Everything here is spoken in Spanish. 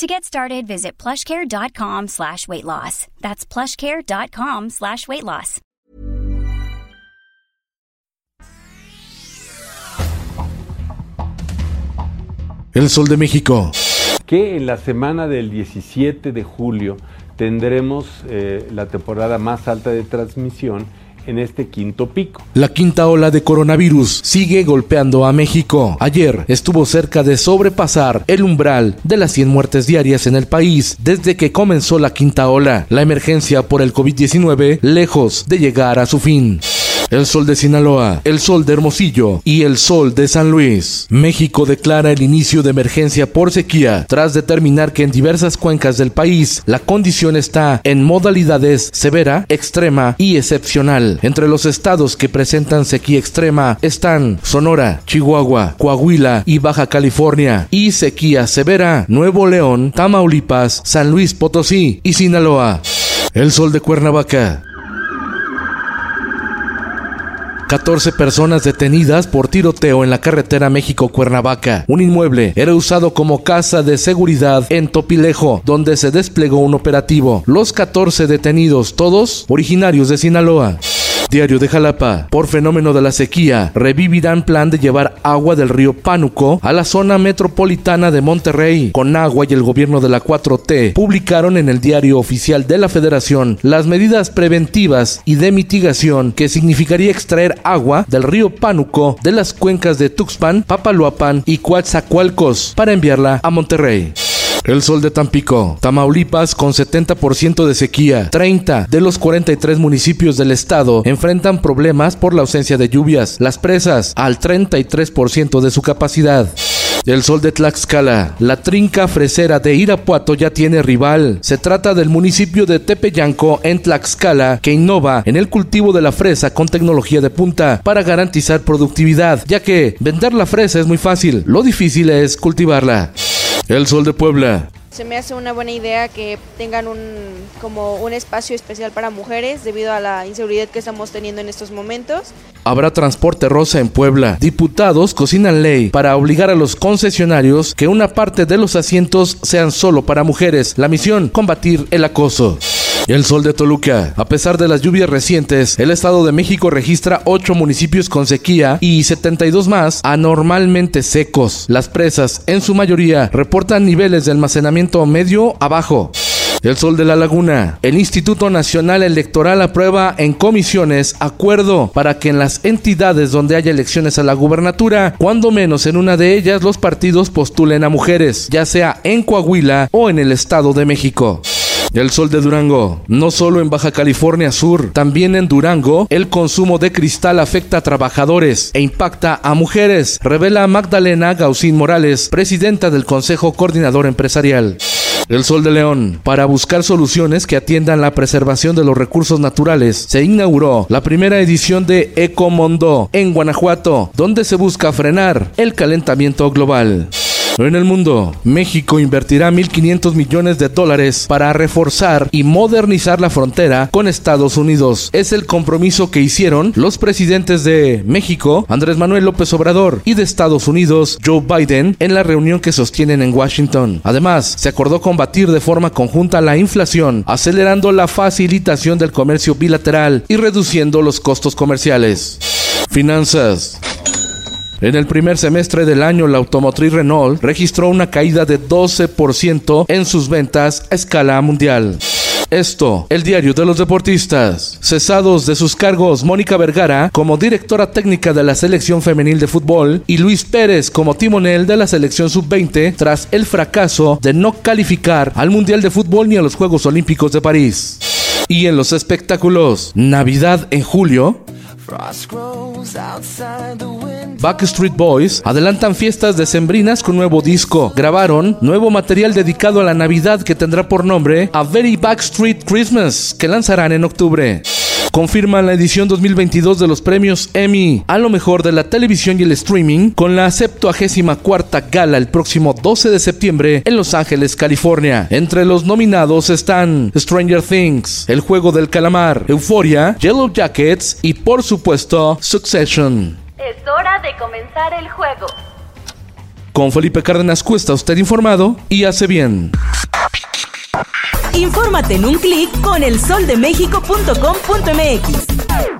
To get started, visit plushcare.com slash weight loss. That's plushcare.com slash weight loss. El Sol de México. Que en la semana del 17 de julio tendremos eh, la temporada más alta de transmisión en este quinto pico. La quinta ola de coronavirus sigue golpeando a México. Ayer estuvo cerca de sobrepasar el umbral de las 100 muertes diarias en el país desde que comenzó la quinta ola. La emergencia por el COVID-19 lejos de llegar a su fin el sol de Sinaloa, el sol de Hermosillo y el sol de San Luis. México declara el inicio de emergencia por sequía tras determinar que en diversas cuencas del país la condición está en modalidades severa, extrema y excepcional. Entre los estados que presentan sequía extrema están Sonora, Chihuahua, Coahuila y Baja California y sequía severa Nuevo León, Tamaulipas, San Luis Potosí y Sinaloa. El sol de Cuernavaca, 14 personas detenidas por tiroteo en la carretera México-Cuernavaca. Un inmueble era usado como casa de seguridad en Topilejo, donde se desplegó un operativo. Los 14 detenidos, todos originarios de Sinaloa. Diario de Jalapa, por fenómeno de la sequía, revivirán plan de llevar agua del río Pánuco a la zona metropolitana de Monterrey. Con agua y el gobierno de la 4T publicaron en el diario oficial de la Federación las medidas preventivas y de mitigación que significaría extraer agua del río Pánuco de las cuencas de Tuxpan, Papaloapan y Coatzacoalcos para enviarla a Monterrey. El sol de Tampico, Tamaulipas con 70% de sequía. 30 de los 43 municipios del estado enfrentan problemas por la ausencia de lluvias. Las presas al 33% de su capacidad. El sol de Tlaxcala, la trinca fresera de Irapuato ya tiene rival. Se trata del municipio de Tepeyanco en Tlaxcala que innova en el cultivo de la fresa con tecnología de punta para garantizar productividad, ya que vender la fresa es muy fácil, lo difícil es cultivarla. El Sol de Puebla. Se me hace una buena idea que tengan un como un espacio especial para mujeres debido a la inseguridad que estamos teniendo en estos momentos. Habrá transporte rosa en Puebla. Diputados cocinan ley para obligar a los concesionarios que una parte de los asientos sean solo para mujeres. La misión, combatir el acoso. El sol de Toluca. A pesar de las lluvias recientes, el Estado de México registra 8 municipios con sequía y 72 más anormalmente secos. Las presas, en su mayoría, reportan niveles de almacenamiento medio a bajo. El Sol de la Laguna. El Instituto Nacional Electoral aprueba en comisiones acuerdo para que en las entidades donde haya elecciones a la gubernatura, cuando menos en una de ellas los partidos postulen a mujeres, ya sea en Coahuila o en el Estado de México. El sol de Durango. No solo en Baja California Sur, también en Durango, el consumo de cristal afecta a trabajadores e impacta a mujeres, revela Magdalena Gausín Morales, presidenta del Consejo Coordinador Empresarial. El Sol de León. Para buscar soluciones que atiendan la preservación de los recursos naturales, se inauguró la primera edición de Ecomondo en Guanajuato, donde se busca frenar el calentamiento global. En el mundo, México invertirá 1.500 millones de dólares para reforzar y modernizar la frontera con Estados Unidos. Es el compromiso que hicieron los presidentes de México, Andrés Manuel López Obrador, y de Estados Unidos, Joe Biden, en la reunión que sostienen en Washington. Además, se acordó combatir de forma conjunta la inflación, acelerando la facilitación del comercio bilateral y reduciendo los costos comerciales. Finanzas. En el primer semestre del año, la automotriz Renault registró una caída de 12% en sus ventas a escala mundial. Esto, el diario de los deportistas. Cesados de sus cargos Mónica Vergara como directora técnica de la selección femenil de fútbol y Luis Pérez como timonel de la selección sub-20 tras el fracaso de no calificar al Mundial de Fútbol ni a los Juegos Olímpicos de París. Y en los espectáculos, Navidad en julio, Backstreet Boys adelantan fiestas decembrinas con nuevo disco. Grabaron nuevo material dedicado a la Navidad que tendrá por nombre A Very Backstreet Christmas, que lanzarán en octubre. Confirma la edición 2022 de los premios Emmy a lo mejor de la televisión y el streaming con la 74 gala el próximo 12 de septiembre en Los Ángeles, California. Entre los nominados están Stranger Things, El Juego del Calamar, Euphoria, Yellow Jackets y por supuesto Succession. Es hora de comenzar el juego. Con Felipe Cárdenas Cuesta, usted informado y hace bien. Infórmate en un clic con elsoldemexico.com.mx.